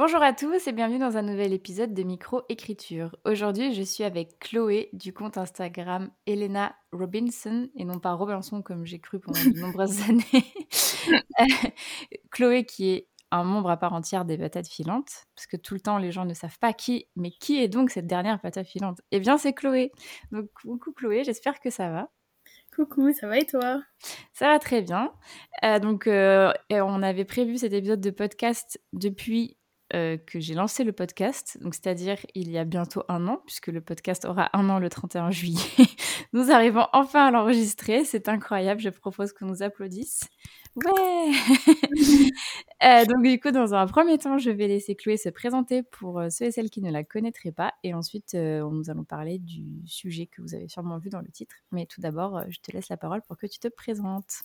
Bonjour à tous et bienvenue dans un nouvel épisode de Micro-Écriture. Aujourd'hui, je suis avec Chloé du compte Instagram Elena Robinson et non pas Robinson comme j'ai cru pendant de nombreuses années. Chloé qui est un membre à part entière des patates filantes, parce que tout le temps les gens ne savent pas qui, mais qui est donc cette dernière patate filante? Eh bien c'est Chloé. Donc coucou Chloé, j'espère que ça va. Coucou, ça va et toi? Ça va très bien. Euh, donc euh, on avait prévu cet épisode de podcast depuis euh, que j'ai lancé le podcast, donc c'est-à-dire il y a bientôt un an, puisque le podcast aura un an le 31 juillet. nous arrivons enfin à l'enregistrer, c'est incroyable, je propose qu'on nous applaudisse. Ouais euh, Donc du coup, dans un premier temps, je vais laisser Chloé se présenter pour euh, ceux et celles qui ne la connaîtraient pas, et ensuite nous allons parler du sujet que vous avez sûrement vu dans le titre. Mais tout d'abord, je te laisse la parole pour que tu te présentes.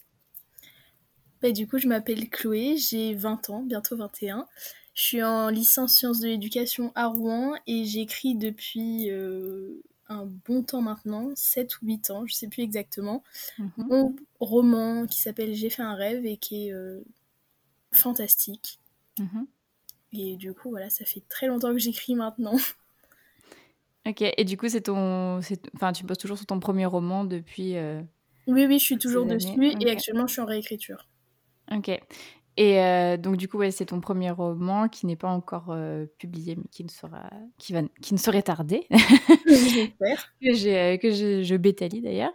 Bah, du coup, je m'appelle Chloé, j'ai 20 ans, bientôt 21. Je suis en licence sciences de l'éducation à Rouen et j'écris depuis euh, un bon temps maintenant, 7 ou 8 ans, je sais plus exactement, mhm. mon roman qui s'appelle J'ai fait un rêve et qui est euh, fantastique. Mhm. Et du coup, voilà, ça fait très longtemps que j'écris maintenant. Ok, et du coup, c'est ton. Enfin, tu bosses toujours sur ton premier roman depuis. Euh, oui, oui, je suis toujours dessus et actuellement, je suis en réécriture. Ok. Et euh, donc du coup, ouais, c'est ton premier roman qui n'est pas encore euh, publié, mais qui ne sera, qui va, qui ne saurait tarder. que j'ai, euh, que je, je bétalie d'ailleurs.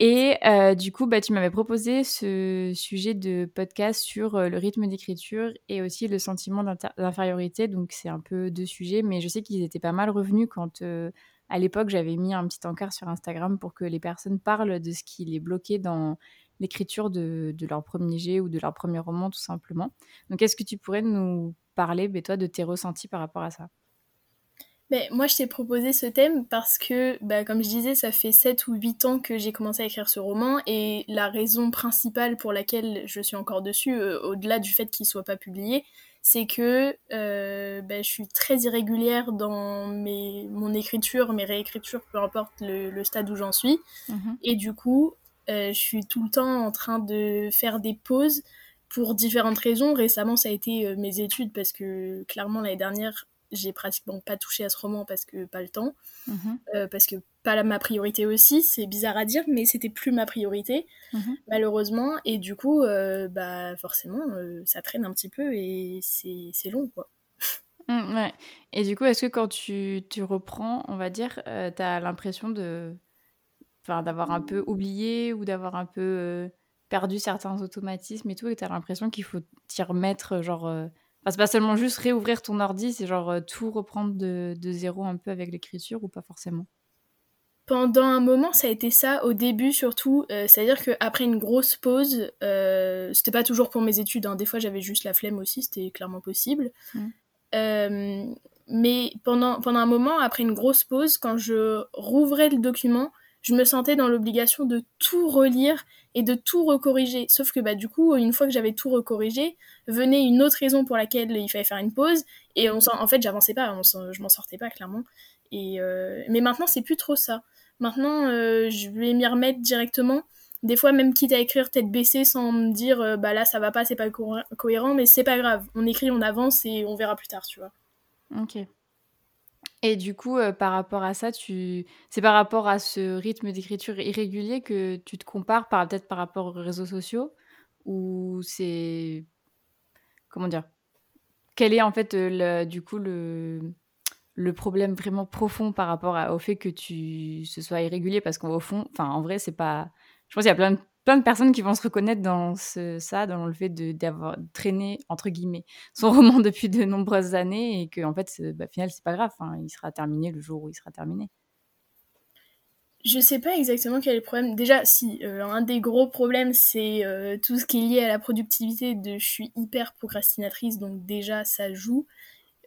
Et du coup, bah, tu m'avais proposé ce sujet de podcast sur le rythme d'écriture et aussi le sentiment d'infériorité. Donc c'est un peu deux sujets, mais je sais qu'ils étaient pas mal revenus quand à l'époque j'avais mis un petit encart sur Instagram pour que les personnes parlent de ce qui les bloquait dans l'écriture de, leur premier jet ou de leur premier roman, tout simplement. Donc, est-ce que tu pourrais nous parler, toi, de tes ressentis par rapport à ça? Mais moi, je t'ai proposé ce thème parce que, bah, comme je disais, ça fait 7 ou 8 ans que j'ai commencé à écrire ce roman et la raison principale pour laquelle je suis encore dessus, euh, au-delà du fait qu'il soit pas publié, c'est que euh, bah, je suis très irrégulière dans mes, mon écriture, mes réécritures, peu importe le, stade où j'en suis. Mmh et du coup, je suis tout le temps en train de faire des pauses pour différentes raisons. Récemment, ça a été euh, mes études parce que clairement l'année dernière, j'ai pratiquement pas touché à ce roman parce que pas le temps, mhm. euh, parce que pas ma priorité aussi. C'est bizarre à dire, mais c'était plus ma priorité mhm. malheureusement. Et du coup, bah forcément, ça traîne un petit peu et c'est long quoi. Mmh, ouais. Et du coup, est-ce que quand tu, tu reprends, on va dire, tu as l'impression de d'avoir un peu oublié ou d'avoir un peu euh, perdu certains automatismes et tout, et tu as l'impression qu'il faut t'y remettre, genre. Euh, enfin, c'est pas seulement juste réouvrir ton ordi, c'est genre euh, tout reprendre de, de, zéro un peu avec l'écriture ou pas forcément? Pendant un moment, ça a été ça, au début surtout. C'est-à-dire qu'après une grosse pause, c'était pas toujours pour mes études, hein, des fois j'avais juste la flemme aussi, c'était clairement possible. Mmh. mais pendant, pendant un moment, après une grosse pause, quand je rouvrais le document, je me sentais dans l'obligation de tout relire et de tout recorriger. Sauf que bah, du coup, une fois que j'avais tout recorrigé, venait une autre raison pour laquelle il fallait faire une pause. Et en fait, j'avançais pas, je m'en sortais pas clairement. Et euh, Mais maintenant, c'est plus trop ça. Maintenant, euh, je vais m'y remettre directement. Des fois, même quitte à écrire tête baissée sans me dire euh, bah là ça va pas, c'est pas cohérent, mais c'est pas grave. On écrit, on avance et on verra plus tard, tu vois. Ok. Et du coup, euh, par rapport à ça, tu... c'est par rapport à ce rythme d'écriture irrégulier que tu te compares par... peut-être par rapport aux réseaux sociaux Ou c'est... Comment dire? Quel est en fait, euh, le... du coup, le... le problème vraiment profond par rapport au fait que tu... ce soit irrégulier? Parce qu'au fond, enfin, en vrai, c'est pas... Je pense qu'il y a plein de plein de personnes qui vont se reconnaître dans ça, dans le fait d'avoir traîné, entre guillemets, son roman depuis de nombreuses années et qu'en en fait, bah, au final, c'est pas grave, il sera terminé le jour où il sera terminé. Je sais pas exactement quel est le problème. Déjà, si, euh, un des gros problèmes, c'est euh, tout ce qui est lié à la productivité de je suis hyper procrastinatrice, donc déjà, ça joue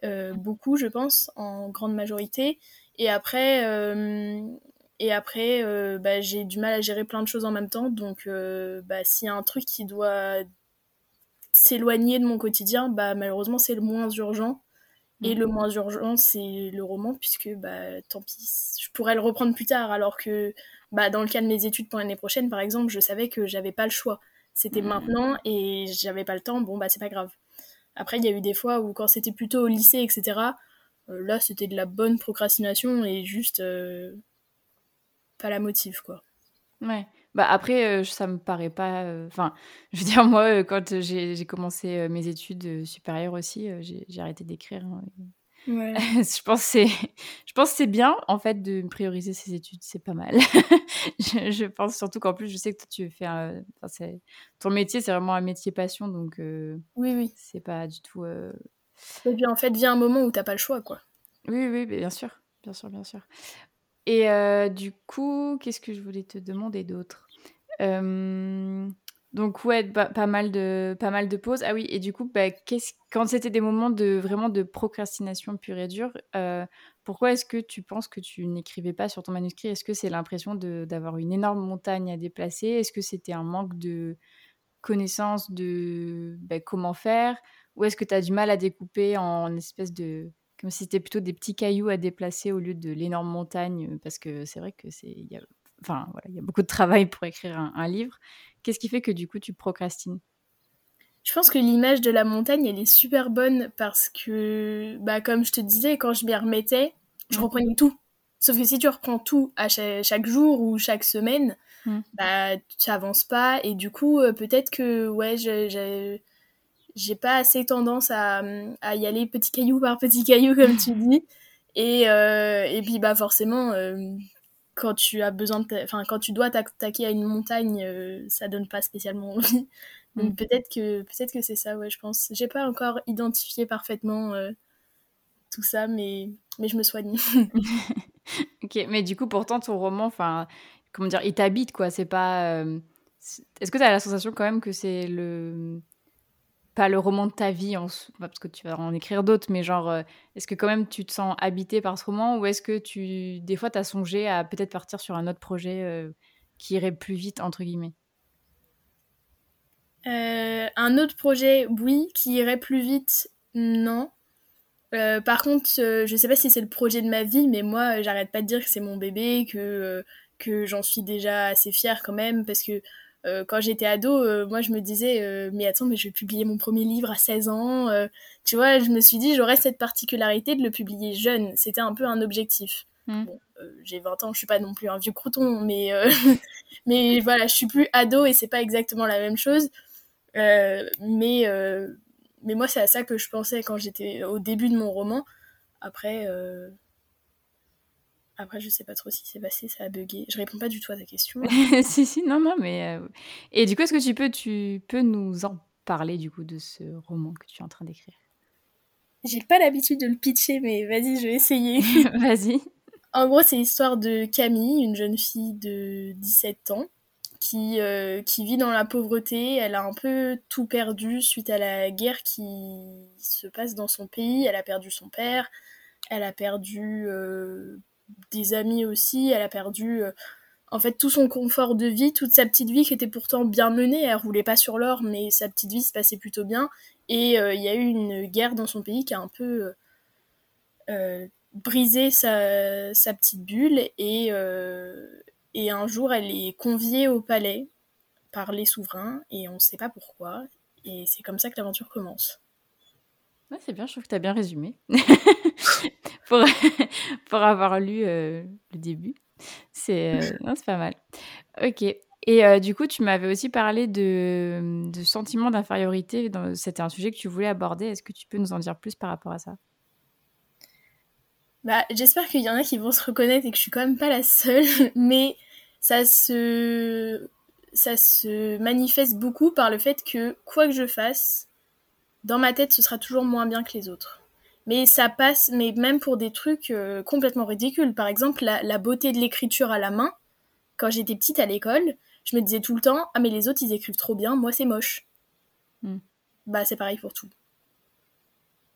euh, beaucoup, je pense, en grande majorité. Et après, Et après, bah, j'ai du mal à gérer plein de choses en même temps. Donc, bah, s'il y a un truc qui doit s'éloigner de mon quotidien, bah, malheureusement, c'est le moins urgent. Et mm. le moins urgent, c'est le roman, puisque bah, tant pis, je pourrais le reprendre plus tard. Alors que bah, dans le cas de mes études pour l'année prochaine, par exemple, je savais que j'avais pas le choix. C'était mm. maintenant et j'avais pas le temps, bon, bah, c'est pas grave. Après, il y a eu des fois où, quand c'était plutôt au lycée, etc., euh, là, c'était de la bonne procrastination et juste euh, pas la motive, quoi. Ouais. Bah après, euh, ça me paraît pas. Enfin, je veux dire, moi, quand j'ai commencé mes études supérieures aussi, j'ai arrêté d'écrire. Hein, ouais. je pense c'est, je pense c'est bien en fait de prioriser ses études, c'est pas mal. je, pense surtout qu'en plus, je sais que toi, tu fais, un, ton métier, c'est vraiment un métier passion, donc oui, oui, c'est pas du tout. Et puis en fait, vient un moment où t'as pas le choix, quoi. Oui, oui, bien sûr, bien sûr, bien sûr. Et euh, du coup, qu'est-ce que je voulais te demander d'autre? Euh, Donc ouais, pas, mal de pas mal de pauses. Ah oui, et du coup, bah, quand c'était des moments de vraiment de procrastination pure et dure, euh, pourquoi est-ce que tu penses que tu n'écrivais pas sur ton manuscrit? Est-ce que c'est l'impression d'avoir une énorme montagne à déplacer? Est-ce que c'était un manque de connaissance de bah, comment faire? Ou est-ce que tu as du mal à découper en espèce de comme si c'était plutôt des petits cailloux à déplacer au lieu de l'énorme montagne, euh, parce que c'est vrai que c'est, y a, enfin voilà, il y a beaucoup de travail pour écrire un, livre. Qu'est-ce qui fait que du coup tu procrastines? Je pense que l'image de la montagne, elle est super bonne parce que, bah comme je te disais, quand je m'y remettais, je mmh. reprenais tout. Sauf que si tu reprends tout à chaque, jour ou chaque semaine, mmh. bah tu n'avances pas et du coup euh, peut-être que ouais j'ai j'ai pas assez tendance à, à, y aller petit caillou par petit caillou comme tu dis. Et, euh, et puis bah forcément euh, quand tu as besoin de enfin quand tu dois t'attaquer à une montagne euh, ça donne pas spécialement envie. Donc mm. peut-être que peut-être que c'est ça ouais je pense. J'ai pas encore identifié parfaitement tout ça mais mais je me soigne. Ok mais du coup pourtant ton roman enfin comment dire il t'habite quoi. C'est pas est-ce que tu as la sensation quand même que c'est le pas le roman de ta vie, en, parce que tu vas en écrire d'autres, mais genre, euh, est-ce que quand même tu te sens habité par ce roman ou est-ce que tu, des fois, tu as songé à peut-être partir sur un autre projet euh, qui irait plus vite, entre guillemets? Euh, Un autre projet, oui, qui irait plus vite, non. par contre, je sais pas si c'est le projet de ma vie, mais moi, j'arrête pas de dire que c'est mon bébé, que, que j'en suis déjà assez fière quand même, parce que euh, quand j'étais ado, euh, moi je me disais, euh, mais attends, mais je vais publier mon premier livre à 16 ans. tu vois, je me suis dit, j'aurais cette particularité de le publier jeune. C'était un peu un objectif. Hmm. Bon, j'ai 20 ans, je suis pas non plus un vieux crouton, mais, mais voilà, je suis plus ado et c'est pas exactement la même chose. mais, mais moi, c'est à ça que je pensais quand j'étais au début de mon roman. Après, après, je sais pas trop si c'est passé, ça a bugué. Je réponds pas du tout à ta question. si, si, non, non, mais. Euh, et du coup, est-ce que tu peux, tu peux nous en parler, du coup, de ce roman que tu es en train d'écrire? J'ai pas l'habitude de le pitcher, mais vas-y, je vais essayer. vas-y. En gros, c'est l'histoire de Camille, une jeune fille de 17 ans, qui, euh, qui vit dans la pauvreté. Elle a un peu tout perdu suite à la guerre qui se passe dans son pays. Elle a perdu son père, elle a perdu euh, des amis aussi. Elle a perdu euh, en fait tout son confort de vie, toute sa petite vie qui était pourtant bien menée. Elle roulait pas sur l'or, mais sa petite vie se passait plutôt bien. Et euh, il y a eu une guerre dans son pays qui a un peu euh, brisé sa, sa, petite bulle. Et, et un jour, elle est conviée au palais par les souverains et on ne sait pas pourquoi. Et c'est comme ça que l'aventure commence. Ouais, c'est bien, je trouve que tu as bien résumé. pour, pour avoir lu euh, le début. C'est euh, pas mal. Ok. Et euh, du coup, tu m'avais aussi parlé de, de sentiment d'infériorité. C'était un sujet que tu voulais aborder. Est-ce que tu peux nous en dire plus par rapport à ça? Bah, J'espère qu'il y en a qui vont se reconnaître et que je suis quand même pas la seule. Mais ça se, ça se manifeste beaucoup par le fait que quoi que je fasse, dans ma tête, ce sera toujours moins bien que les autres mais ça passe, mais même pour des trucs euh, complètement ridicules. Par exemple, la, beauté de l'écriture à la main. Quand j'étais petite à l'école, je me disais tout le temps Ah, mais les autres ils écrivent trop bien, moi c'est moche. Hmm. Bah, c'est pareil pour tout.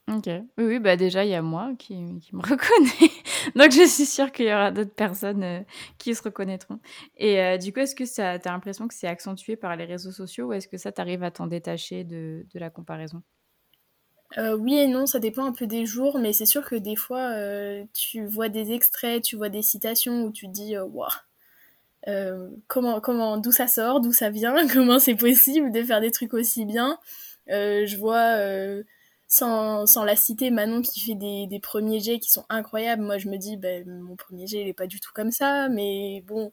Ok. Oui, oui, bah déjà, il y a moi qui, qui me reconnais. Donc, je suis sûre qu'il y aura d'autres personnes euh, qui se reconnaîtront. Et euh, du coup, est-ce que tu as l'impression que c'est accentué par les réseaux sociaux ou est-ce que ça, t'arrive à t'en détacher de, de, la comparaison? Euh, Oui et non, ça dépend un peu des jours, mais c'est sûr que des fois, tu vois des extraits, tu vois des citations où tu dis, waouh, comment, comment, d'où ça sort, d'où ça vient, comment c'est possible de faire des trucs aussi bien. je vois sans, sans, la citer, Manon qui fait des, des, premiers jets qui sont incroyables. Moi, je me dis, ben, mon premier jet, il est pas du tout comme ça, mais bon.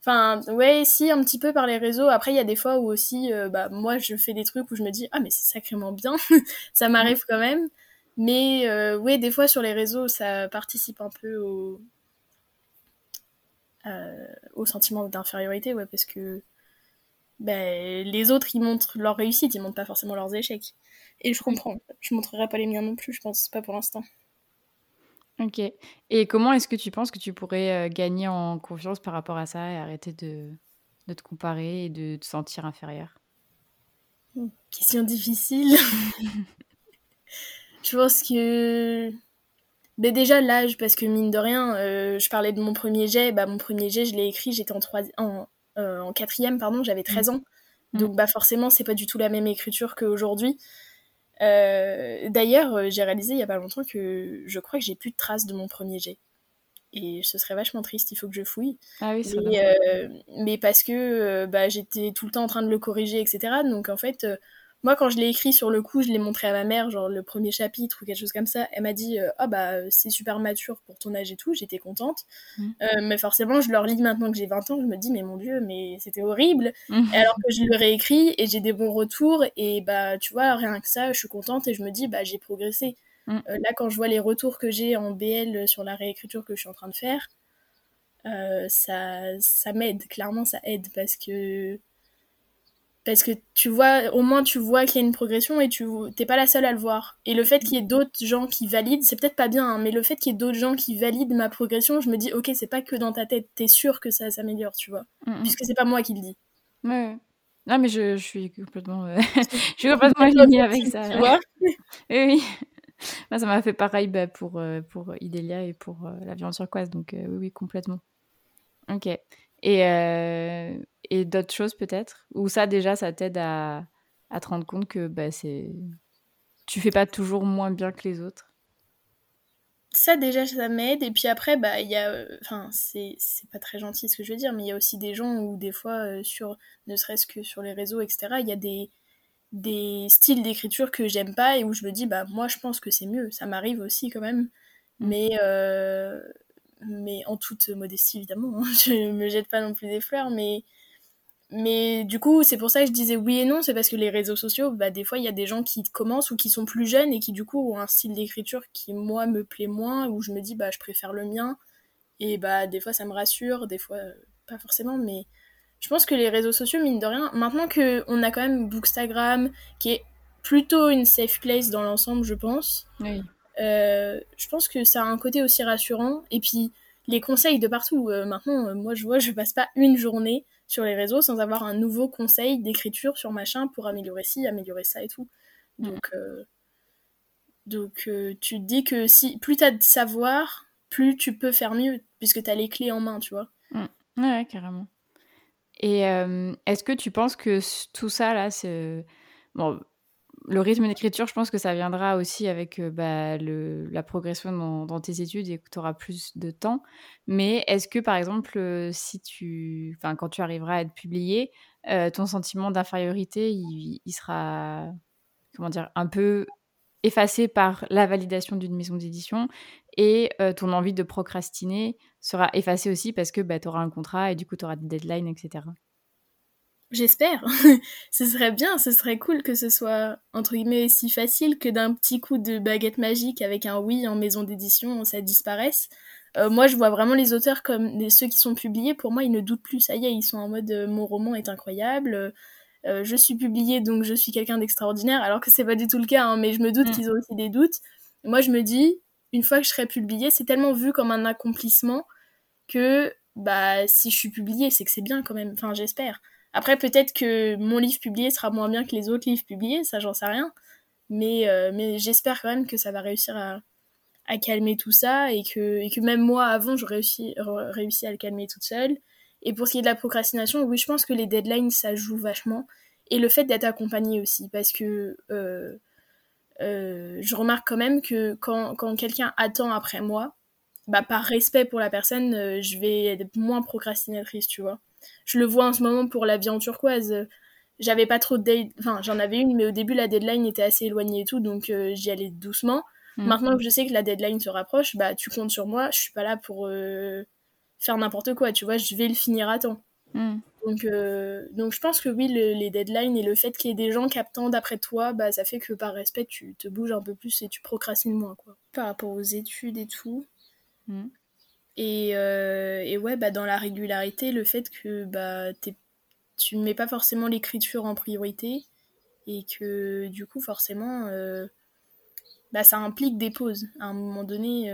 Enfin, ouais, si, un petit peu par les réseaux. Après, il y a des fois où aussi, euh, bah, moi, je fais des trucs où je me dis, ah, mais c'est sacrément bien. ça m'arrive quand même. Mais, euh, ouais, des fois, sur les réseaux, ça participe un peu au, euh, au sentiment d'infériorité, ouais, parce que ben, les autres, ils montrent leur réussite, ils montrent pas forcément leurs échecs. Et je comprends. Je montrerai pas les miens non plus, je pense, pas pour l'instant. Ok. Et comment est-ce que tu penses que tu pourrais euh, gagner en confiance par rapport à ça et arrêter de, de te comparer et de te sentir inférieur? Question difficile. je pense que. Mais déjà l'âge, parce que mine de rien, euh, je parlais de mon premier jet. Bah, mon premier jet, je l'ai écrit, j'étais en, en, euh, en quatrième, pardon, j'avais 13 mmh. ans. Mmh. Donc bah forcément, c'est pas du tout la même écriture qu'aujourd'hui. Euh, d'ailleurs, euh, j'ai réalisé il y a pas longtemps que je crois que j'ai plus de traces de mon premier jet. Et ce serait vachement triste, il faut que je fouille. Ah oui, mais, euh, mais parce que bah, j'étais tout le temps en train de le corriger, etc. Donc en fait, moi, quand je l'ai écrit sur le coup, je l'ai montré à ma mère, genre le premier chapitre ou quelque chose comme ça. Elle m'a dit Ah, bah, c'est super mature pour ton âge et tout. J'étais contente. Mmh. Euh, mais forcément, je le relis maintenant que j'ai 20 ans. Je me dis Mais mon Dieu, mais c'était horrible. Mmh. Et alors que je le réécris et j'ai des bons retours. Et bah, tu vois, rien que ça, je suis contente et je me dis Bah, j'ai progressé. Mmh. Euh, là, quand je vois les retours que j'ai en BL sur la réécriture que je suis en train de faire, euh, ça, ça m'aide. Clairement, ça aide parce que parce que tu vois, au moins tu vois qu'il y a une progression et tu t'es pas la seule à le voir. Et le fait qu'il y ait d'autres gens qui valident, c'est peut-être pas bien, hein, mais le fait qu'il y ait d'autres gens qui valident ma progression, je me dis, ok, c'est pas que dans ta tête, t'es sûr que ça s'améliore, tu vois, mm, mm. puisque c'est pas moi qui le dis. Ouais. Non, mais je, je suis complètement, euh, je suis complètement alignée avec ça. Tu vois oui, oui. Moi, ça m'a fait pareil bah, pour, euh, pour Idélia et pour euh, la viande turquoise, donc oui, oui, complètement. Ok. Et, euh, et d'autres choses peut-être? Ou ça déjà, ça t'aide à, à, te rendre compte que bah, c'est... tu fais pas toujours moins bien que les autres? Ça déjà ça m'aide et puis après bah il y a enfin c'est c'est pas très gentil ce que je veux dire mais il y a aussi des gens où des fois euh, sur ne serait-ce que sur les réseaux etc il y a des des styles d'écriture que j'aime pas et où je me dis bah moi je pense que c'est mieux ça m'arrive aussi quand même mmh. mais euh, mais en toute modestie évidemment, hein. je me jette pas non plus des fleurs, mais mais du coup c'est pour ça que je disais oui et non, c'est parce que les réseaux sociaux, bah des fois il y a des gens qui commencent ou qui sont plus jeunes et qui du coup ont un style d'écriture qui moi me plaît moins, où je me dis bah je préfère le mien, et bah des fois ça me rassure, des fois pas forcément, mais je pense que les réseaux sociaux mine de rien, maintenant que on a quand même Bookstagram qui est plutôt une safe place dans l'ensemble je pense. Oui. Euh, je pense que ça a un côté aussi rassurant. Et puis, les conseils de partout. Euh, maintenant, euh, moi, je vois, je passe pas une journée sur les réseaux sans avoir un nouveau conseil d'écriture sur machin pour améliorer ci, améliorer ça et tout. Mm. Donc, donc tu te dis que si plus tu as de savoir, plus tu peux faire mieux, puisque tu as les clés en main, tu vois. Mm. Ouais, carrément. Et est-ce que tu penses que tout ça, là, c'est... Bon, le rythme d'écriture, je pense que ça viendra aussi avec euh, bah, la progression dans, tes études et que tu auras plus de temps. Mais est-ce que, par exemple, euh, si tu, quand tu arriveras à être publié, euh, ton sentiment d'infériorité, il, sera, comment dire, un peu effacé par la validation d'une maison d'édition et ton envie de procrastiner sera effacée aussi parce que bah, tu auras un contrat et du coup tu auras des deadlines, etc. J'espère. ce serait bien, ce serait cool que ce soit, entre guillemets, si facile que d'un petit coup de baguette magique avec un oui en maison d'édition, ça disparaisse. Euh, moi, je vois vraiment les auteurs comme ceux qui sont publiés. Pour moi, ils ne doutent plus. Ça y est, ils sont en mode euh, mon roman est incroyable. Euh, je suis publié, donc je suis quelqu'un d'extraordinaire. Alors que c'est pas du tout le cas, hein, mais je me doute mm. qu'ils ont aussi des doutes. moi, je me dis, une fois que je serai publié, c'est tellement vu comme un accomplissement que bah si je suis publié, c'est que c'est bien quand même. Enfin, j'espère. Après, peut-être que mon livre publié sera moins bien que les autres livres publiés, ça j'en sais rien. Mais, mais j'espère quand même que ça va réussir à, calmer tout ça et que, et que même moi, avant, j'aurais réussi, réussi à le calmer toute seule. Et pour ce qui est de la procrastination, oui, je pense que les deadlines, ça joue vachement. Et le fait d'être accompagné aussi, parce que euh, euh, je remarque quand même que quand, quand quelqu'un attend après moi, bah, par respect pour la personne, euh, je vais être moins procrastinatrice, tu vois. Je le vois en ce moment pour la vie en turquoise. J'avais pas trop de deadline, enfin j'en avais une, mais au début la deadline était assez éloignée et tout, donc j'y allais doucement. Mm. Maintenant que je sais que la deadline se rapproche, bah tu comptes sur moi, je suis pas là pour faire n'importe quoi, tu vois, je vais le finir à temps. Mm. Donc, euh, donc je pense que oui, les deadlines et le fait qu'il y ait des gens qui attendent après toi, bah, ça fait que par respect, tu te bouges un peu plus et tu procrastines moins, quoi. Par rapport aux études et tout. Mm. Et, euh, et, ouais, bah, dans la régularité, le fait que bah, tu ne mets pas forcément l'écriture en priorité et que du coup, forcément, euh, bah, ça implique des pauses. À un moment donné,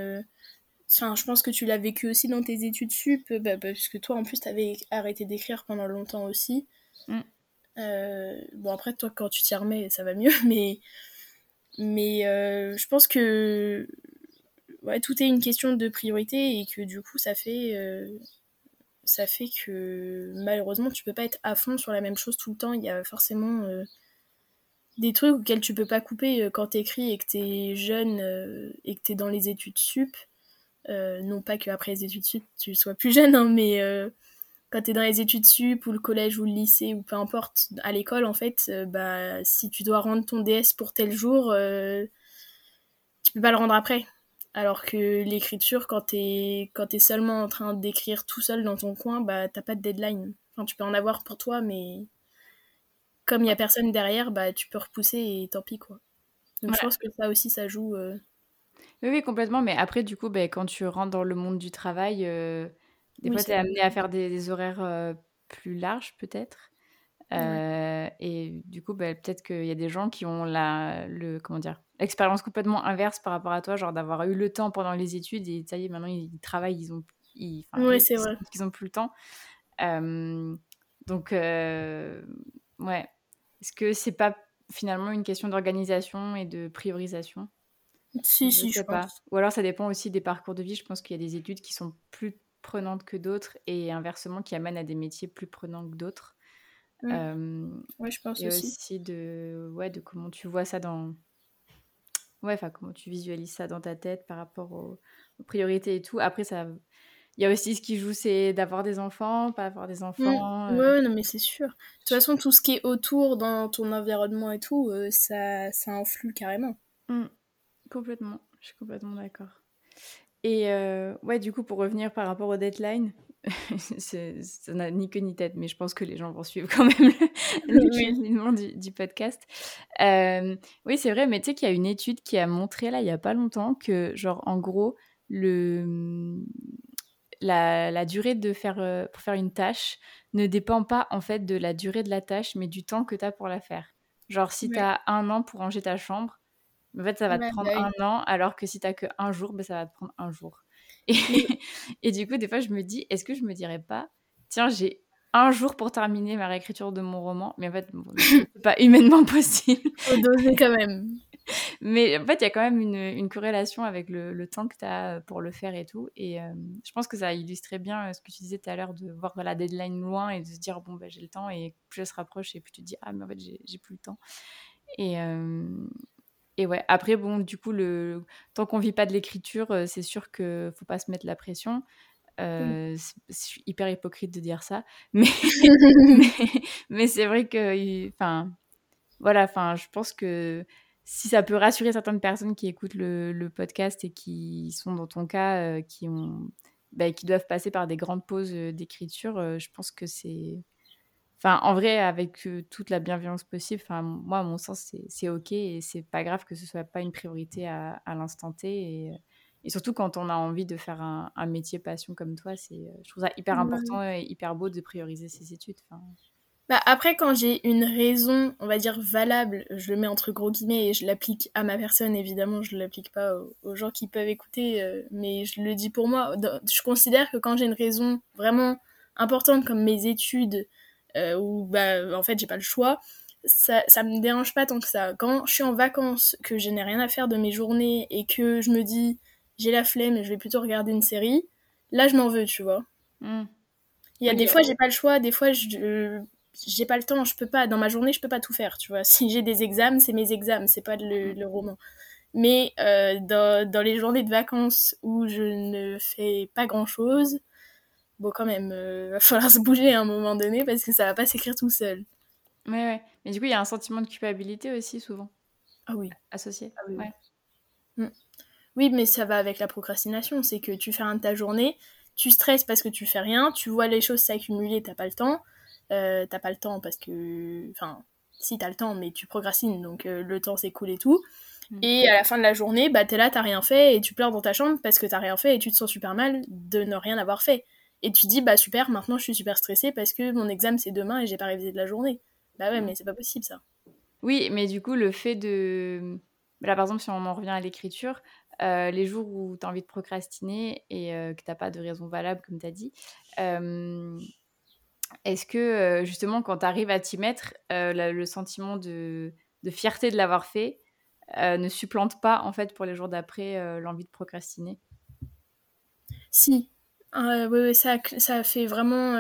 Enfin, je pense que tu l'as vécu aussi dans tes études sup, bah, bah, puisque toi en plus t'avais arrêté d'écrire pendant longtemps aussi. Mm. Euh, bon après toi quand tu t'y remets ça va mieux, mais mais euh, je pense que tout est une question de priorité et que du coup ça fait euh, ça fait que malheureusement tu peux pas être à fond sur la même chose tout le temps. Il y a forcément des trucs auxquels tu peux pas couper quand t'écris et que t'es jeune et que t'es dans les études sup euh, non pas qu'après les études sup, tu sois plus jeune, hein, mais euh, quand tu es dans les études sup ou le collège ou le lycée ou peu importe, à l'école, en fait, euh, bah, si tu dois rendre ton DS pour tel jour, tu peux pas le rendre après. Alors que l'écriture, quand tu es, quand es seulement en train d'écrire tout seul dans ton coin, bah, t'as pas de deadline. Enfin, tu peux en avoir pour toi, mais comme il y a personne derrière, bah, tu peux repousser et tant pis, quoi. Donc je pense que ça aussi, ça joue. Oui, oui, complètement. Mais après, du coup, ben, quand tu rentres dans le monde du travail, euh, des fois, tu es amené à faire des, horaires euh, plus larges, peut-être. Euh, et du coup, ben, peut-être qu'il y a des gens qui ont la, le, comment dire, l'expérience complètement inverse par rapport à toi, genre d'avoir eu le temps pendant les études et ça y est, maintenant ils, travaillent, ils ont, ils, oui, c'est vrai. Ils ont plus le temps. donc, ouais. Est-ce que c'est pas finalement une question d'organisation et de priorisation? Si, si, je, pas. Ou alors ça dépend aussi des parcours de vie. Je pense qu'il y a des études qui sont plus prenantes que d'autres et inversement qui amènent à des métiers plus prenants que d'autres. Oui, ouais, je pense et aussi. aussi de, ouais, de comment tu vois ça dans. Ouais, enfin, comment tu visualises ça dans ta tête par rapport aux, priorités et tout. Après, ça. Il y a aussi ce qui joue, c'est d'avoir des enfants, pas avoir des mmh. enfants. Euh. non, mais c'est sûr. De toute façon, tout ce qui est autour dans ton environnement et tout, euh, ça, ça influe carrément. Mmh. Complètement, je suis complètement d'accord. Et euh, ouais, du coup, pour revenir par rapport au deadline, ça n'a ni queue ni tête, mais je pense que les gens vont suivre quand même le, du, du, podcast. Euh, oui, c'est vrai, mais tu sais qu'il y a une étude qui a montré là, il n'y a pas longtemps, que genre, en gros, le, la, la durée de faire, euh, pour faire une tâche ne dépend pas en fait de la durée de la tâche, mais du temps que tu as pour la faire. Genre, si tu as un an pour ranger ta chambre, en fait, ça va te prendre bah un an, alors que si tu n'as que un jour, ben, ça va te prendre un jour. Et, et, du coup, des fois, je me dis, est-ce que je me dirais pas, tiens, j'ai un jour pour terminer ma réécriture de mon roman, mais en fait, c'est pas humainement possible. Faut doser quand même. Mais en fait, il y a quand même une, une corrélation avec le, le temps que tu as pour le faire et tout. Et euh, je pense que ça illustrait bien euh, ce que tu disais tout à l'heure de voir la deadline loin et de se dire, bon, ben, j'ai le temps. Et plus elle se rapproche, et plus tu te dis, ah, mais en fait, j'ai plus le temps. Et, euh, et ouais, après, bon, du coup, le... tant qu'on vit pas de l'écriture, euh, c'est sûr qu'il faut pas se mettre la pression. Euh, C'est hyper hypocrite de dire ça, mais, mais, c'est vrai que, enfin, voilà, enfin, je pense que si ça peut rassurer certaines personnes qui écoutent le, le podcast et qui sont dans ton cas, euh, qui ont, bah, qui doivent passer par des grandes pauses euh, d'écriture, je pense que c'est Enfin, en vrai, avec euh, toute la bienveillance possible, enfin, moi, à mon sens, c'est OK et c'est pas grave que ce soit pas une priorité à, à l'instant T. Et, et, surtout quand on a envie de faire un, un métier passion comme toi, c'est, je trouve ça hyper important et hyper beau de prioriser ses études. Enfin... Bah après, quand j'ai une raison, on va dire valable, je le mets entre gros guillemets et je l'applique à ma personne, évidemment, je ne l'applique pas aux, gens qui peuvent écouter, euh, mais je le dis pour moi. Je considère que quand j'ai une raison vraiment importante comme mes études, euh, où bah, en fait j'ai pas le choix, ça, ça me dérange pas tant que ça. Quand je suis en vacances, que je n'ai rien à faire de mes journées et que je me dis j'ai la flemme et je vais plutôt regarder une série, là je m'en veux, tu vois. Hmm. Il y a des fois j'ai pas le choix, des fois je j'ai pas le temps, je peux pas dans ma journée, je peux pas tout faire, tu vois. Si j'ai des examens, c'est mes examens, c'est pas le, le roman. Mais euh, dans, dans, les journées de vacances où je ne fais pas grand chose, bon, quand même, euh, va falloir se bouger à un moment donné parce que ça va pas s'écrire tout seul. Ouais, ouais. Mais du coup, il y a un sentiment de culpabilité aussi, souvent. Ah oui. Associé. Ah oui, ouais. Mm. oui, mais ça va avec la procrastination. C'est que tu fais un de ta journée, tu stresses parce que tu fais rien, tu vois les choses s'accumuler, t'as pas le temps. Euh, t'as pas le temps parce que. Enfin, si t'as le temps, mais tu procrastines, donc euh, le temps s'écoule et tout. Mm. Et à la fin de la journée, bah t'es là, t'as rien fait et tu pleures dans ta chambre parce que t'as rien fait et tu te sens super mal de ne rien avoir fait. Et tu dis, bah super, maintenant je suis super stressée parce que mon examen c'est demain et j'ai pas révisé de la journée. Bah ouais, mm. mais c'est pas possible ça. Oui, mais du coup, le fait de. Là, par exemple, si on en revient à l'écriture, euh, les jours où tu as envie de procrastiner et euh, que tu pas de raison valable, comme tu as dit, euh, est-ce que justement, quand tu arrives à t'y mettre, le sentiment de, de fierté de l'avoir fait ne supplante pas, en fait, pour les jours d'après, l'envie de procrastiner? Si. Oui, ça, ça fait vraiment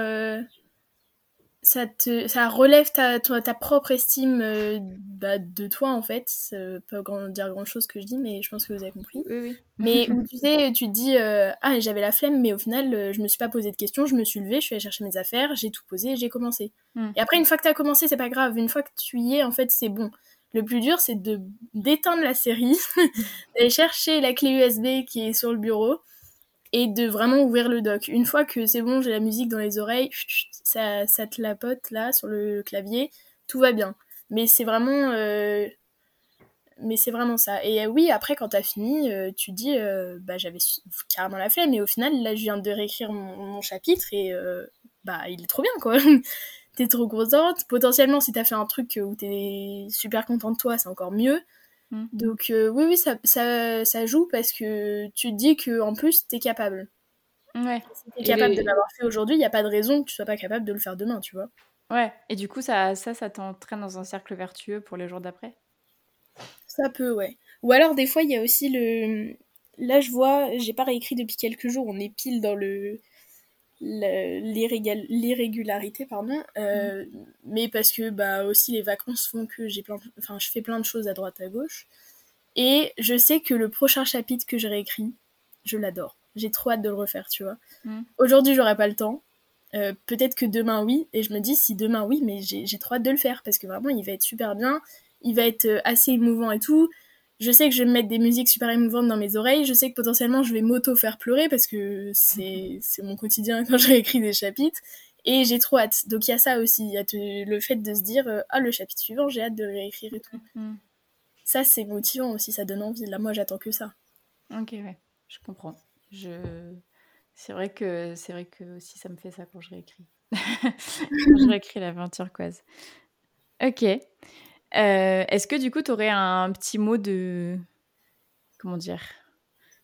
ça, te, ça relève ta, ta, propre estime euh, bah, de toi, en fait. Ça peut pas dire grand chose que je dis, mais je pense que vous avez compris. Oui, oui. Mais où tu sais, tu te dis, euh, ah, j'avais la flemme, mais au final, euh, je me suis pas posé de questions, je me suis levée, je suis allée chercher mes affaires, j'ai tout posé, j'ai commencé. Hmm. Et après, une fois que tu as commencé, c'est pas grave. Une fois que tu y es, en fait, c'est bon. Le plus dur, c'est de d'éteindre la série, d'aller chercher la clé USB qui est sur le bureau, et de vraiment ouvrir le doc. Une fois que c'est bon, j'ai la musique dans les oreilles, ça, ça te lapote là sur le clavier, tout va bien. Mais c'est vraiment, euh, mais c'est vraiment ça. Et euh, oui, après quand t'as fini, euh, tu dis, bah j'avais carrément la flemme, mais au final là je viens de réécrire mon, chapitre et bah il est trop bien quoi. t'es trop contente. Potentiellement si t'as fait un truc où t'es super content de toi, c'est encore mieux. Mm. Donc euh, oui, oui, ça, ça, ça, joue parce que tu te dis que en plus, t'es capable. Ouais. Si t'es capable de l'avoir fait aujourd'hui, il n'y a pas de raison que tu sois pas capable de le faire demain, tu vois. Ouais, et du coup, ça, ça, ça t'entraîne dans un cercle vertueux pour les jours d'après? Ça peut, ouais. Ou alors, des fois, il y a aussi le... Là, je vois, j'ai pas réécrit depuis quelques jours, on est pile dans le l'irrégularité pardon euh, mm. mais parce que bah aussi les vacances font que j'ai plein enfin je fais plein de choses à droite à gauche. Et je sais que le prochain chapitre que j'aurai écrit je l'adore. J'ai trop hâte de le refaire tu vois. Mm. aujourd'hui j'aurai pas le temps. Euh, peut-être que demain oui. Et je me dis si demain oui mais j'ai trop hâte de le faire parce que vraiment il va être super bien. Il va être euh, assez émouvant et tout je sais que je vais me mettre des musiques super émouvantes dans mes oreilles, je sais que potentiellement je vais m'auto faire pleurer parce que c'est mon quotidien quand j'écris des chapitres, et j'ai trop hâte. Donc il y a ça aussi, il y a le fait de se dire euh, ah le chapitre suivant j'ai hâte de réécrire et tout. Mm-hmm. Ça c'est motivant aussi, ça donne envie. Là moi j'attends que ça. Ok ouais, je comprends. Je c'est vrai que c'est vrai que aussi ça me fait ça quand je réécris. quand je réécris l'aventure quasi. Ok. Euh, est-ce que du coup, tu aurais un petit mot de. Comment dire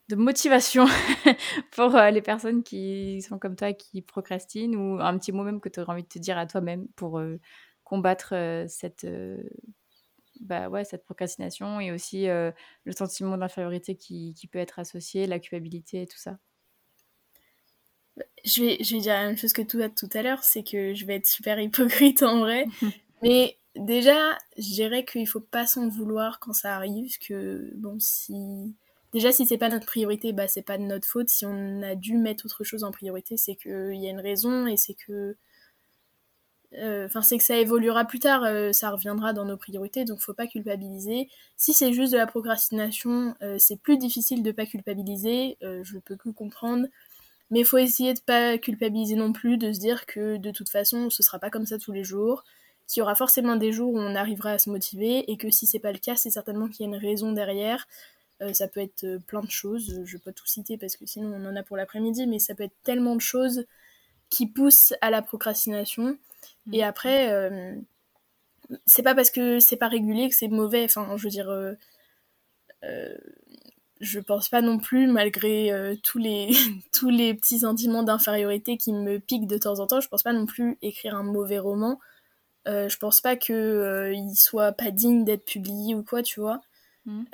De motivation pour euh, les personnes qui sont comme toi, qui procrastinent, ou un petit mot même que tu aurais envie de te dire à toi-même pour euh, combattre cette. Bah ouais, cette procrastination et aussi le sentiment d'infériorité qui, qui, peut être associé, la culpabilité et tout ça? Je vais, je vais dire la même chose que tout, tout à l'heure, c'est que je vais être super hypocrite en vrai. mais Déjà, je dirais qu'il faut pas s'en vouloir quand ça arrive, que bon, si. Déjà, si c'est pas notre priorité, bah c'est pas de notre faute. Si on a dû mettre autre chose en priorité, c'est qu'il y a une raison et c'est que. Euh, enfin, c'est que ça évoluera plus tard, euh, ça reviendra dans nos priorités, donc faut pas culpabiliser. Si c'est juste de la procrastination, euh, c'est plus difficile de pas culpabiliser, je peux que comprendre. Mais faut essayer de pas culpabiliser non plus, de se dire que de toute façon, ce sera pas comme ça tous les jours qu'il y aura forcément des jours où on arrivera à se motiver et que si c'est pas le cas, c'est certainement qu'il y a une raison derrière. Euh, ça peut être euh, plein de choses, je vais pas tout citer parce que sinon on en a pour l'après-midi, mais ça peut être tellement de choses qui poussent à la procrastination. Et mm. après, euh, c'est pas parce que c'est pas régulier que c'est mauvais. Enfin, je veux dire, je pense pas non plus, malgré tous, les, tous les petits sentiments d'infériorité qui me piquent de temps en temps, je pense pas non plus écrire un mauvais roman je pense pas que il soit pas digne d'être publié ou quoi, tu vois. Mmh.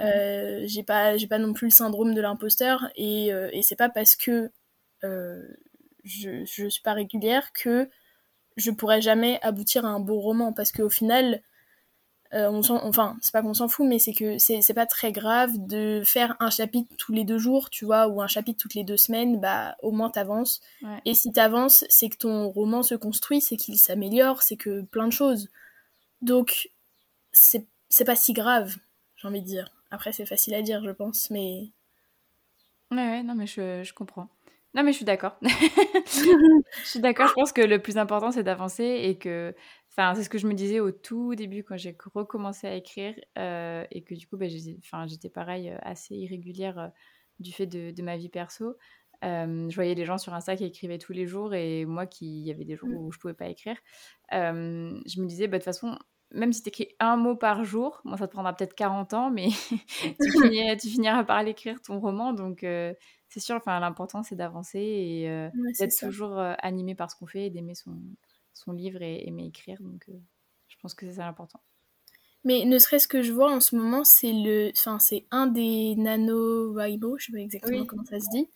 j'ai pas, j'ai pas non plus le syndrome de l'imposteur et, et c'est pas parce que je, je suis pas régulière que je pourrais jamais aboutir à un beau roman parce qu'au final, euh, on enfin, c'est pas qu'on s'en fout, mais c'est que c'est pas très grave de faire un chapitre tous les deux jours, tu vois, ou un chapitre toutes les deux semaines, bah au moins t'avances. Et si t'avances, c'est que ton roman se construit, c'est qu'il s'améliore, c'est que plein de choses. Donc, c'est pas si grave, j'ai envie de dire. Après, c'est facile à dire, je pense, mais. Ouais, ouais, non, mais je, je comprends. Non, mais je suis d'accord. je suis d'accord. Je pense que le plus important, c'est d'avancer et que. Enfin, c'est ce que je me disais au tout début quand j'ai recommencé à écrire euh, et que du coup, ben, j'étais pareil, euh, assez irrégulière euh, du fait de, de, ma vie perso. je voyais des gens sur Insta qui écrivaient tous les jours et moi qui il y avait des jours mmh. où je pouvais pas écrire. je me disais, bah, de toute façon, même si tu écris un mot par jour, moi ça te prendra peut-être 40 ans, mais tu, finiras, tu, finiras, par l'écrire ton roman. Donc c'est sûr, enfin, l'important c'est d'avancer et euh, d'être toujours euh, animé par ce qu'on fait et d'aimer son, son livre et aimer écrire. Donc euh, je pense que c'est ça l'important. Mais ne serait-ce que je vois en ce moment, c'est le, enfin c'est un des nano Weibo, je sais pas exactement comment ça se dit.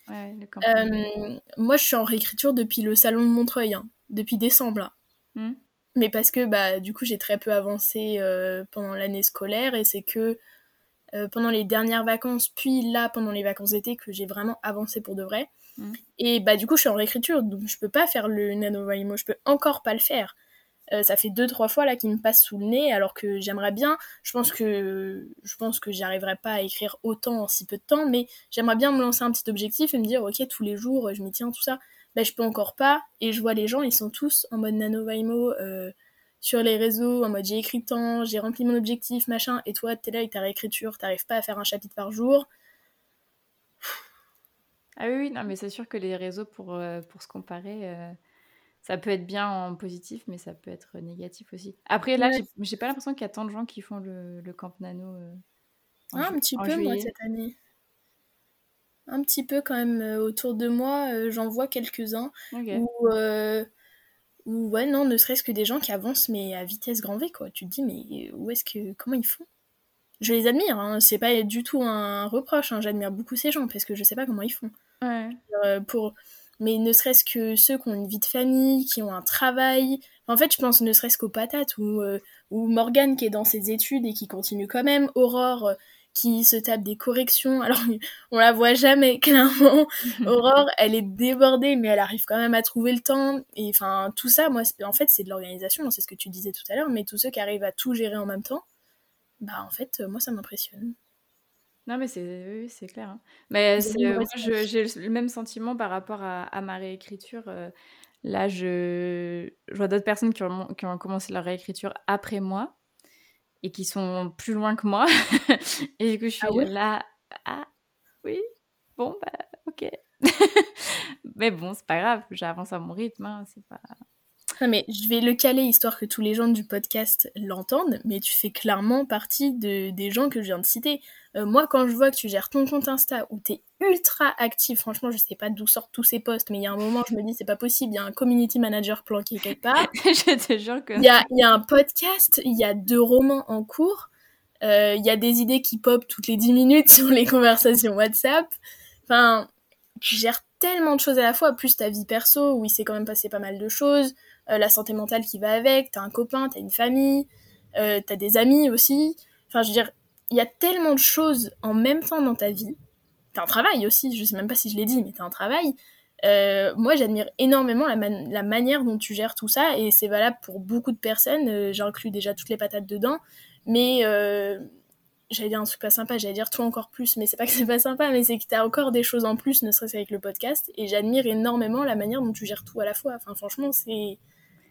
moi, je suis en réécriture depuis le salon de Montreuil, hein, depuis décembre là. Mmh. Mais parce que bah du coup j'ai très peu avancé pendant l'année scolaire et c'est que euh, pendant les dernières vacances, puis là pendant les vacances d'été que j'ai vraiment avancé pour de vrai. Mm. Et bah du coup je suis en réécriture, donc je peux pas faire le NaNoWriMo, je peux encore pas le faire. Euh, ça fait deux trois fois là qu'il me passe sous le nez alors que j'aimerais bien. Je pense que je pense que j'y arriverai pas à écrire autant en si peu de temps, mais j'aimerais bien me lancer un petit objectif et me dire ok tous les jours je m'y tiens tout ça. Bah je peux encore pas et je vois les gens ils sont tous en mode NaNoWriMo. Euh, sur les réseaux en mode j'ai écrit tant, j'ai rempli mon objectif, machin, et toi t'es là avec ta réécriture, t'arrives pas à faire un chapitre par jour. Ah oui, non, mais c'est sûr que les réseaux, pour, euh, pour se comparer, euh, ça peut être bien en positif, mais ça peut être négatif aussi. Après, là, j'ai pas l'impression qu'il y a tant de gens qui font le, le Camp Nano. Euh, ah, un petit peu, moi, cette année. Un petit peu, quand même, autour de moi, j'en vois quelques-uns. Ou ouais, non, ne serait-ce que des gens qui avancent mais à vitesse grand V, quoi. Tu te dis, mais où est-ce que. Comment ils font? Je les admire, hein. c'est pas du tout un reproche, hein. j'admire beaucoup ces gens parce que je sais pas comment ils font. Ouais. Euh, pour... Mais ne serait-ce que ceux qui ont une vie de famille, qui ont un travail. En fait, je pense ne serait-ce qu'aux patates, ou, euh, ou Morgane qui est dans ses études et qui continue quand même, Aurore euh, qui se tape des corrections. Alors, on la voit jamais, clairement. Aurore, elle est débordée, mais elle arrive quand même à trouver le temps. Et enfin, tout ça, moi, en fait, c'est de l'organisation, c'est ce que tu disais tout à l'heure, mais tous ceux qui arrivent à tout gérer en même temps, bah, en fait, moi, ça m'impressionne. Non, mais c'est oui, clair. Hein. Mais moi, j'ai le même sentiment par rapport à, à ma réécriture. Euh, là, je, je vois d'autres personnes qui ont, qui ont commencé leur réécriture après moi et qui sont plus loin que moi. et du coup, je suis ah là, ah oui, bon, bah ok. mais bon, c'est pas grave, j'avance à mon rythme, hein, c'est pas... Non, mais je vais le caler histoire que tous les gens du podcast l'entendent, mais tu fais clairement partie de, des gens que je viens de citer. Euh, moi, quand je vois que tu gères ton compte Insta où t'es ultra actif, franchement, je sais pas d'où sortent tous ces posts, mais il y a un moment, je me dis, c'est pas possible, il y a un community manager planqué quelque part. je te jure que. Il y a, y a un podcast, il y a deux romans en cours, euh, il y a des idées qui pop toutes les 10 minutes sur les conversations WhatsApp. Enfin, tu gères tellement de choses à la fois, plus ta vie perso, où il s'est quand même passé pas mal de choses, la santé mentale qui va avec, t'as un copain, t'as une famille, euh, t'as des amis aussi. Enfin, je veux dire, il y a tellement de choses en même temps dans ta vie. T'as un travail aussi, je sais même pas si je l'ai dit, mais t'as un travail. Euh, moi, j'admire énormément la, manière dont tu gères tout ça, et c'est valable pour beaucoup de personnes. Euh, J'inclus déjà toutes les patates dedans, mais euh, j'allais dire un truc pas sympa, j'allais dire toi encore plus, mais c'est pas que c'est pas sympa, mais c'est que t'as encore des choses en plus, ne serait-ce qu'avec le podcast, et j'admire énormément la manière dont tu gères tout à la fois. Enfin, franchement, c'est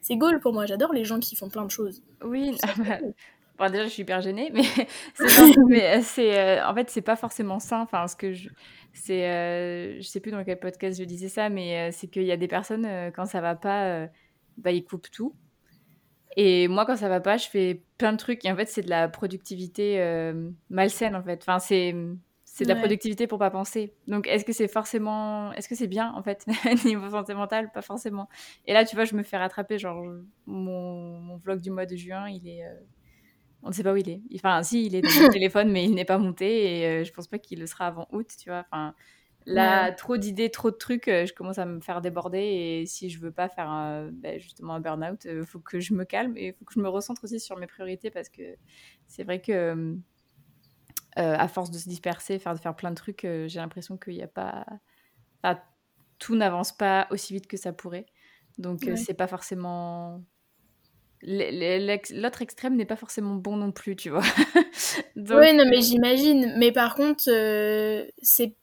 c'est goal pour moi. J'adore les gens qui font plein de choses. Oui, déjà, je suis hyper gênée, mais c'est, c'est euh, en fait, c'est pas forcément ça. Enfin, ce que je, c'est, euh, je sais plus dans quel podcast je disais ça, mais euh, c'est qu'il y a des personnes quand ça va pas, bah ils coupent tout. Et moi, quand ça va pas, je fais plein de trucs. Et en fait, c'est de la productivité malsaine, en fait. Enfin, c'est, c'est de la productivité pour pas penser. Donc, est-ce que c'est forcément, est-ce que c'est bien en fait niveau santé mentale Pas forcément. Et là, tu vois, je me fais rattraper. Genre, mon, mon vlog du mois de juin, il est, euh, on ne sait pas où il est. Enfin, si, il est dans mon téléphone, mais il n'est pas monté et euh, je pense pas qu'il le sera avant août, tu vois. Enfin, là, trop d'idées, trop de trucs, euh, je commence à me faire déborder et si je veux pas faire ben, justement un burn-out, il faut que je me calme et il faut que je me recentre aussi sur mes priorités parce que c'est vrai que euh, à force de se disperser, faire, de faire plein de trucs, euh, j'ai l'impression qu'il n'y a pas. tout n'avance pas aussi vite que ça pourrait. Donc, euh, c'est pas forcément. L'autre extrême n'est pas forcément bon non plus, tu vois. Oui, non, mais j'imagine. Mais par contre, c'est.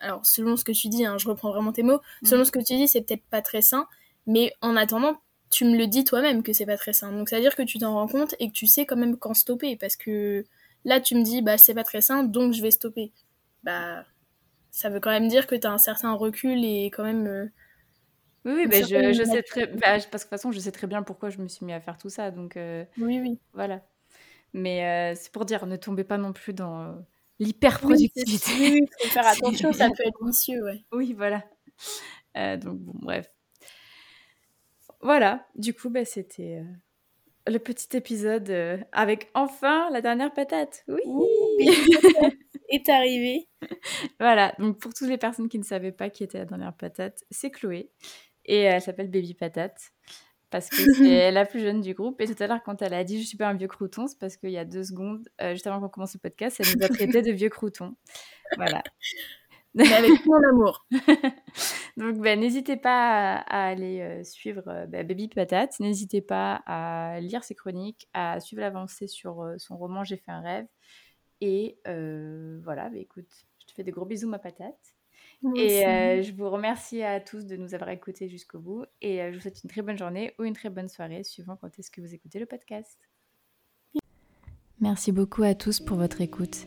Alors, selon ce que tu dis, hein, je reprends vraiment tes mots. Mm. Selon ce que tu dis, c'est peut-être pas très sain. Mais en attendant, tu me le dis toi-même que c'est pas très sain. Donc, ça veut dire que tu t'en rends compte et que tu sais quand même quand stopper. Parce que Là, tu me dis, bah, c'est pas très sain, donc je vais stopper. Bah, ça veut quand même dire que tu as un certain recul et quand même. Euh, oui, oui bah, je, sais très. Bah, parce que de toute façon, je sais très bien pourquoi je me suis mis à faire tout ça. Donc, euh, oui, oui. Voilà. Mais euh, c'est pour dire, ne tombez pas non plus dans l'hyper-productivité. Oui, il faut faire attention, ça peut être vicieux, ouais. Oui, voilà. donc, bon, bref. Voilà, du coup, bah, c'était le petit épisode euh, avec enfin la dernière patate. Oui, est arrivé. voilà, donc pour toutes les personnes qui ne savaient pas qui était la dernière patate, c'est Chloé. Et elle s'appelle Baby Patate parce que c'est la plus jeune du groupe. Et tout à l'heure, quand elle a dit je suis pas un vieux crouton, c'est parce qu'il y a deux secondes, euh, juste avant qu'on commence le podcast, elle nous a traité de vieux crouton. Voilà. Mais avec mon amour. Donc, ben, n'hésitez pas à, aller euh, suivre euh, bah, Baby Patate. N'hésitez pas à lire ses chroniques, à suivre l'avancée sur euh, son roman J'ai fait un rêve. Et voilà, bah, écoute, je te fais des gros bisous, ma patate. et je vous remercie à tous de nous avoir écoutés jusqu'au bout. Et je vous souhaite une très bonne journée ou une très bonne soirée, suivant quand est-ce que vous écoutez le podcast. Merci beaucoup à tous pour votre écoute.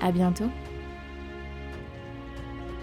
À bientôt